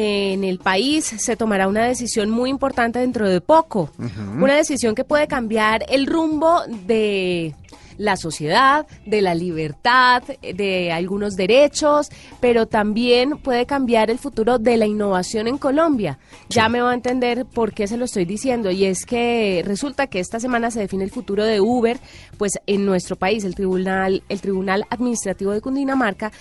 en el país se tomará una decisión muy importante dentro de poco. Una decisión que puede cambiar el rumbo de la sociedad, de la libertad, de algunos derechos, pero también puede cambiar el futuro de la innovación en Colombia. Ya me va a entender por qué se lo estoy diciendo y es que resulta que esta semana se define el futuro de Uber, pues en nuestro país el Tribunal el Tribunal Administrativo de Cundinamarca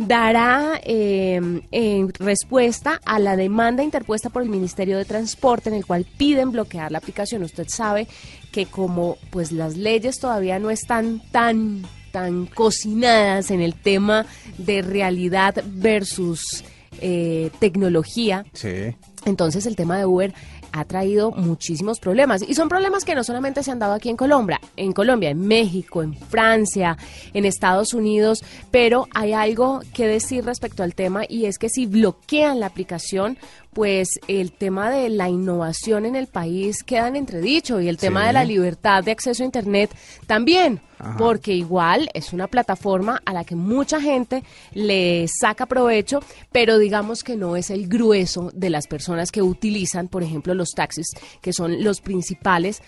dará em, en respuesta a la demanda interpuesta por el Ministerio de Transporte en el cual piden bloquear la aplicación. Usted sabe que como pues las leyes todavía no están tan tan cocinadas en el tema de realidad versus eh, tecnología. Sí. Entonces el tema de Uber ha traído muchísimos problemas y son problemas que no solamente se han dado aquí en Colombia, en Colombia, en México, en Francia, en Estados Unidos, pero hay algo que decir respecto al tema y es que si bloquean la aplicación, pues el tema de la innovación en el país queda en entredicho y el tema de la libertad de acceso a Internet también, porque igual es una plataforma a la que mucha gente le saca provecho, pero digamos que no es el grueso de las personas que utilizan, por ejemplo, los taxis, que son los principales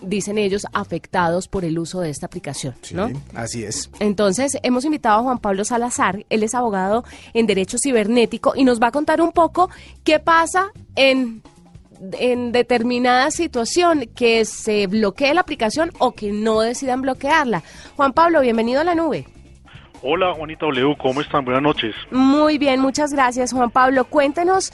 dicen ellos, afectados por el uso de esta aplicación, ¿no? así es. Entonces, hemos invitado a Juan Pablo Salazar, él es abogado en Derecho Cibernético y nos va a contar un poco qué pasa en en determinada situación que se bloquee la aplicación o que no decidan bloquearla. Juan Pablo, bienvenido a la nube. Hola Juanita W, ¿cómo están? Buenas noches. Muy bien, muchas gracias Juan Pablo. Cuéntenos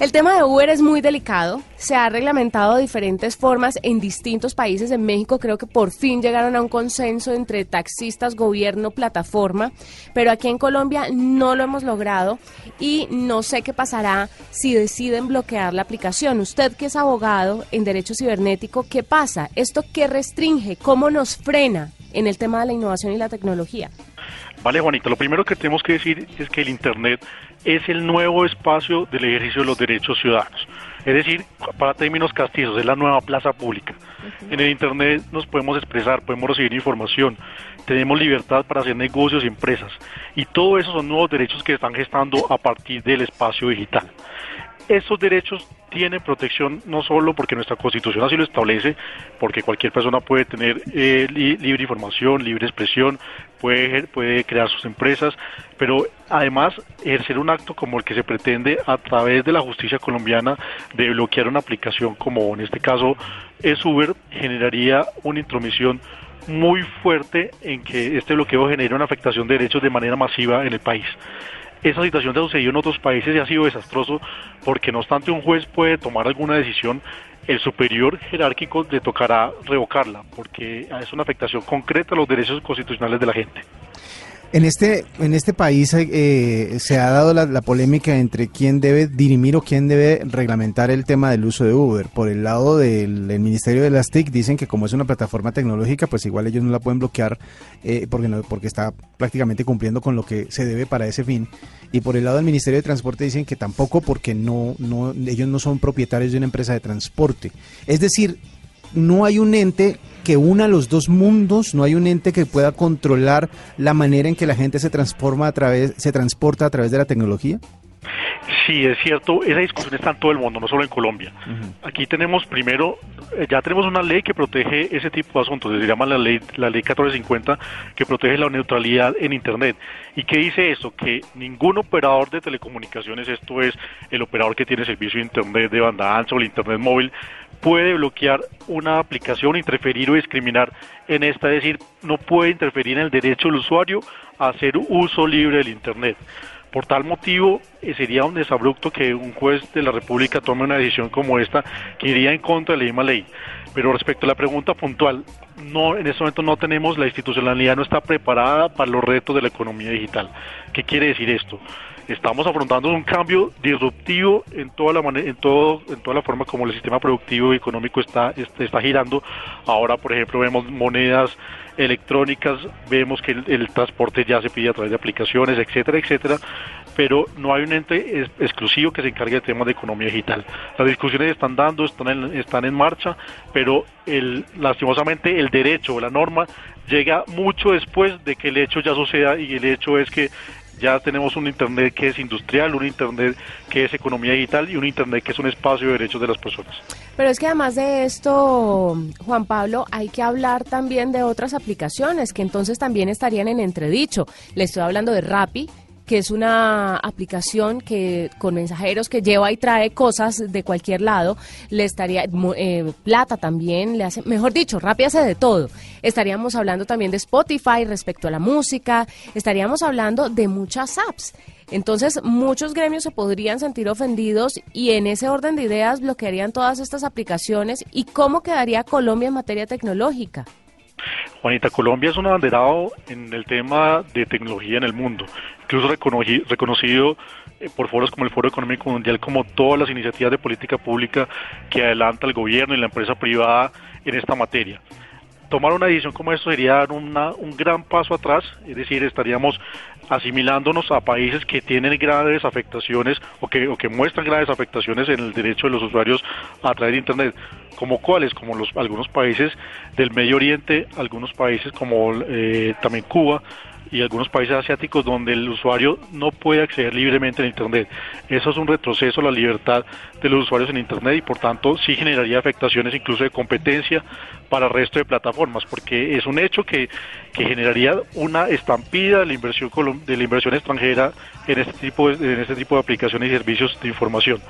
el tema de Uber es muy delicado, se ha reglamentado de diferentes formas en distintos países. En México creo que por fin llegaron a un consenso entre taxistas, gobierno, plataforma, pero aquí en Colombia no lo hemos logrado y no sé qué pasará si deciden bloquear la aplicación. Usted que es abogado en derecho cibernético, ¿qué pasa? ¿Esto qué restringe? ¿Cómo nos frena en el tema de la innovación y la tecnología? Vale, Juanita, lo primero que tenemos que decir es que el Internet es el nuevo espacio del ejercicio de los derechos ciudadanos. Es decir, para términos castizos, es la nueva plaza pública. En el Internet nos podemos expresar, podemos recibir información, tenemos libertad para hacer negocios y empresas. Y todo eso son nuevos derechos que están gestando a partir del espacio digital. Estos derechos tienen protección no solo porque nuestra constitución así lo establece, porque cualquier persona puede tener eh, libre información, libre expresión, puede, puede crear sus empresas, pero además ejercer un acto como el que se pretende a través de la justicia colombiana de bloquear una aplicación como en este caso es Uber generaría una intromisión muy fuerte en que este bloqueo genere una afectación de derechos de manera masiva en el país. Esa situación ha sucedido en otros países y ha sido desastroso porque no obstante un juez puede tomar alguna decisión, el superior jerárquico le tocará revocarla porque es una afectación concreta a los derechos constitucionales de la gente. En este, en este país eh, se ha dado la, polémica entre quién debe dirimir o quién debe reglamentar el tema del uso de Uber. Por el lado del, Ministerio de las TIC dicen que como es una plataforma tecnológica, pues igual ellos no la pueden bloquear eh, porque, no, porque está prácticamente cumpliendo con lo que se debe para ese fin. Y por el lado del Ministerio de Transporte dicen que tampoco porque no, no, ellos no son propietarios de una empresa de transporte. Es decir, no hay un ente que una los dos mundos, no hay un ente que pueda controlar la manera en que la gente se transforma a través, se transporta a través de la tecnología. Sí, es cierto, esa discusión está en todo el mundo, no solo en Colombia. Aquí tenemos primero, eh, ya tenemos una ley que protege ese tipo de asuntos, se llama la ley, la ley 1450, que protege la neutralidad en Internet. ¿Y qué dice eso? Que ningún operador de telecomunicaciones, esto es el operador que tiene servicio de Internet de banda ancha o el Internet móvil, puede bloquear una aplicación, interferir o discriminar en esta, es decir, no puede interferir en el derecho del usuario a hacer uso libre del Internet. Por tal motivo, sería un desabrupto que un juez de la República tome una decisión como esta que iría en contra de la misma ley. Pero respecto a la pregunta puntual, no en este momento no tenemos la institucionalidad no está preparada para los retos de la economía digital. ¿Qué quiere decir esto? Estamos afrontando un cambio disruptivo en toda la manera, en toda la forma como el sistema productivo y económico está girando. Ahora, por ejemplo, vemos monedas electrónicas, vemos que el, transporte ya se pide a través de aplicaciones, etcétera, etcétera, pero no hay un ente exclusivo que se encargue de temas de economía digital. Las discusiones están dando, están en, están en marcha, pero el, lastimosamente el derecho o la norma llega mucho después de que el hecho ya suceda y el hecho es que ya tenemos un Internet que es industrial, un Internet que es economía digital y un Internet que es un espacio de derechos de las personas. Pero es que además de esto, Juan Pablo, hay que hablar también de otras aplicaciones que entonces también estarían en entredicho. Le estoy hablando de Rappi, que es una aplicación que con mensajeros que lleva y trae cosas de cualquier lado, le estaría eh, plata también, le hace, mejor dicho, Rappi hace de todo. Estaríamos hablando también de Spotify respecto a la música, estaríamos hablando de muchas apps. Entonces, muchos gremios se podrían sentir ofendidos y en ese orden de ideas bloquearían todas estas aplicaciones. ¿Y cómo quedaría Colombia en materia tecnológica? Juanita, Colombia es un abanderado en el tema de tecnología en el mundo, incluso reconocido eh, por foros como el Foro Económico Mundial como todas las iniciativas de política pública que adelanta el gobierno y la empresa privada en esta materia. Tomar una decisión como esto sería dar una, un gran paso atrás, es decir, estaríamos asimilándonos a países que tienen graves afectaciones o que, o que muestran graves afectaciones en el derecho de los usuarios a de Internet, como cuáles, como los, algunos países del Medio Oriente, algunos países como eh, también Cuba, y algunos países asiáticos donde el usuario no puede acceder libremente a Internet. Eso es un retroceso a la libertad de los usuarios en Internet y por tanto sí generaría afectaciones incluso de competencia para el resto de plataformas, porque es un hecho que, que generaría una estampida de la inversión de la inversión extranjera en este tipo de, en este tipo de aplicaciones y servicios de información,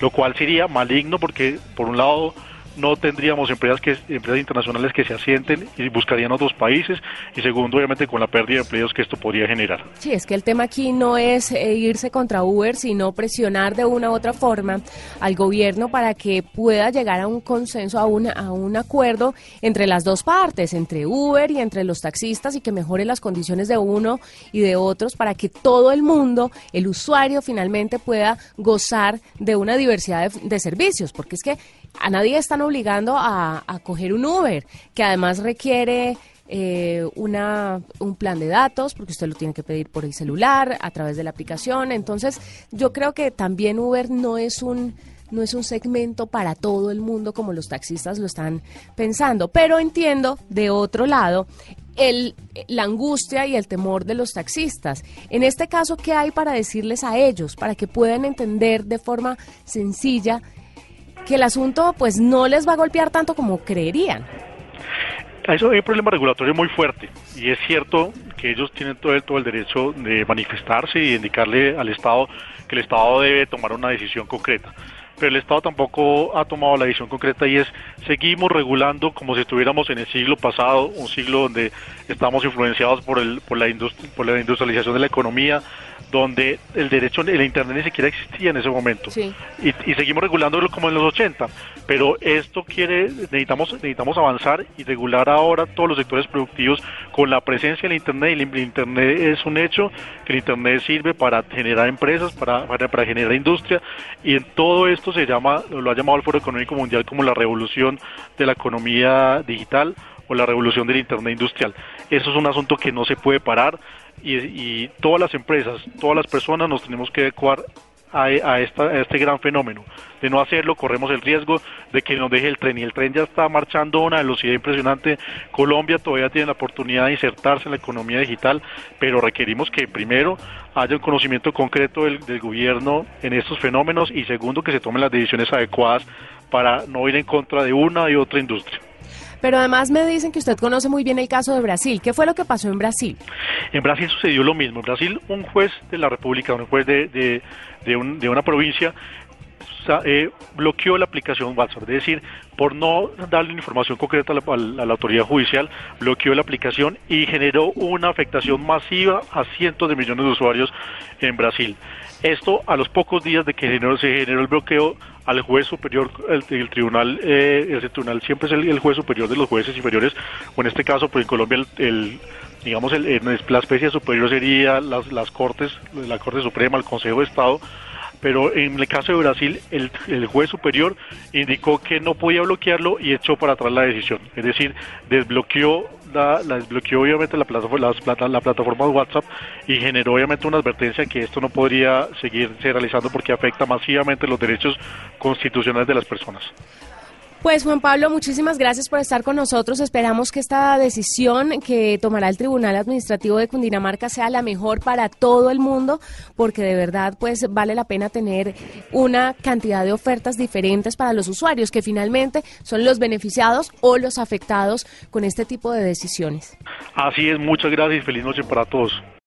lo cual sería maligno porque por un lado no tendríamos empresas que empresas internacionales que se asienten y buscarían otros países y segundo obviamente con la pérdida de empleos que esto podría generar. Sí, es que el tema aquí no es eh, irse contra Uber, sino presionar de una u otra forma al gobierno para que pueda llegar a un consenso, a un, a un acuerdo entre las dos partes, entre Uber y entre los taxistas y que mejore las condiciones de uno y de otros para que todo el mundo, el usuario finalmente pueda gozar de una diversidad de, de servicios, porque es que a nadie están obligando a, coger un Uber, que además requiere eh, una, un plan de datos, porque usted lo tiene que pedir por el celular, a través de la aplicación. Entonces, yo creo que también Uber no es un no es un segmento para todo el mundo como los taxistas lo están pensando, pero entiendo de otro lado el, la angustia y el temor de los taxistas. En este caso, ¿qué hay para decirles a ellos, para que puedan entender de forma sencilla que el asunto pues no les va a golpear tanto como creerían. Eso hay un problema regulatorio muy fuerte y es cierto que ellos tienen todo el, todo el derecho de manifestarse y indicarle al Estado que el Estado debe tomar una decisión concreta pero el Estado tampoco ha tomado la decisión concreta y es seguimos regulando como si estuviéramos en el siglo pasado, un siglo donde estamos influenciados por, el, por, la, por la industrialización de la economía, donde el derecho, el Internet ni siquiera existía en ese momento. Y, y, seguimos regulándolo como en los 80. Pero esto quiere, necesitamos, necesitamos avanzar y regular ahora todos los sectores productivos con la presencia del Internet. El Internet es un hecho, que el Internet sirve para generar empresas, para, para, para generar industria. Y en todo esto se llama, lo ha llamado el Foro Económico Mundial como la revolución de la economía digital o la revolución del Internet industrial. Eso es un asunto que no se puede parar y, todas las empresas, todas las personas nos tenemos que adecuar a, este gran fenómeno. De no hacerlo, corremos el riesgo de que nos deje el tren. Y el tren ya está marchando a una velocidad impresionante. Colombia todavía tiene la oportunidad de insertarse en la economía digital, pero requerimos que primero haya un conocimiento concreto del, del gobierno en estos fenómenos y segundo que se tomen las decisiones adecuadas para no ir en contra de una y otra industria. Pero además me dicen que usted conoce muy bien el caso de Brasil. ¿Qué fue lo que pasó en Brasil? En Brasil sucedió lo mismo. En Brasil un juez de la República, un juez de, de, de, una provincia, eh, bloqueó la aplicación WhatsApp, es decir, por no darle información concreta a la, autoridad judicial, bloqueó la aplicación y generó una afectación masiva a cientos de millones de usuarios en Brasil. Esto a los pocos días de que se generó el bloqueo al juez superior, el, tribunal, eh, ese tribunal siempre es el, juez superior de los jueces inferiores, o en este caso, pues en Colombia el, digamos, el, la especie superior sería las, las Cortes, la Corte Suprema, el Consejo de Estado, pero en el caso de Brasil el, el, juez superior indicó que no podía bloquearlo y echó para atrás la decisión, es decir, desbloqueó la, desbloqueó obviamente la plataforma, la, la plataforma de WhatsApp y generó obviamente una advertencia que esto no podría seguirse realizando porque afecta masivamente los derechos constitucionales de las personas. Pues Juan Pablo, muchísimas gracias por estar con nosotros. Esperamos que esta decisión que tomará el Tribunal Administrativo de Cundinamarca sea la mejor para todo el mundo, porque de verdad pues vale la pena tener una cantidad de ofertas diferentes para los usuarios, que finalmente son los beneficiados o los afectados con este tipo de decisiones. Así es, muchas gracias y feliz noche para todos.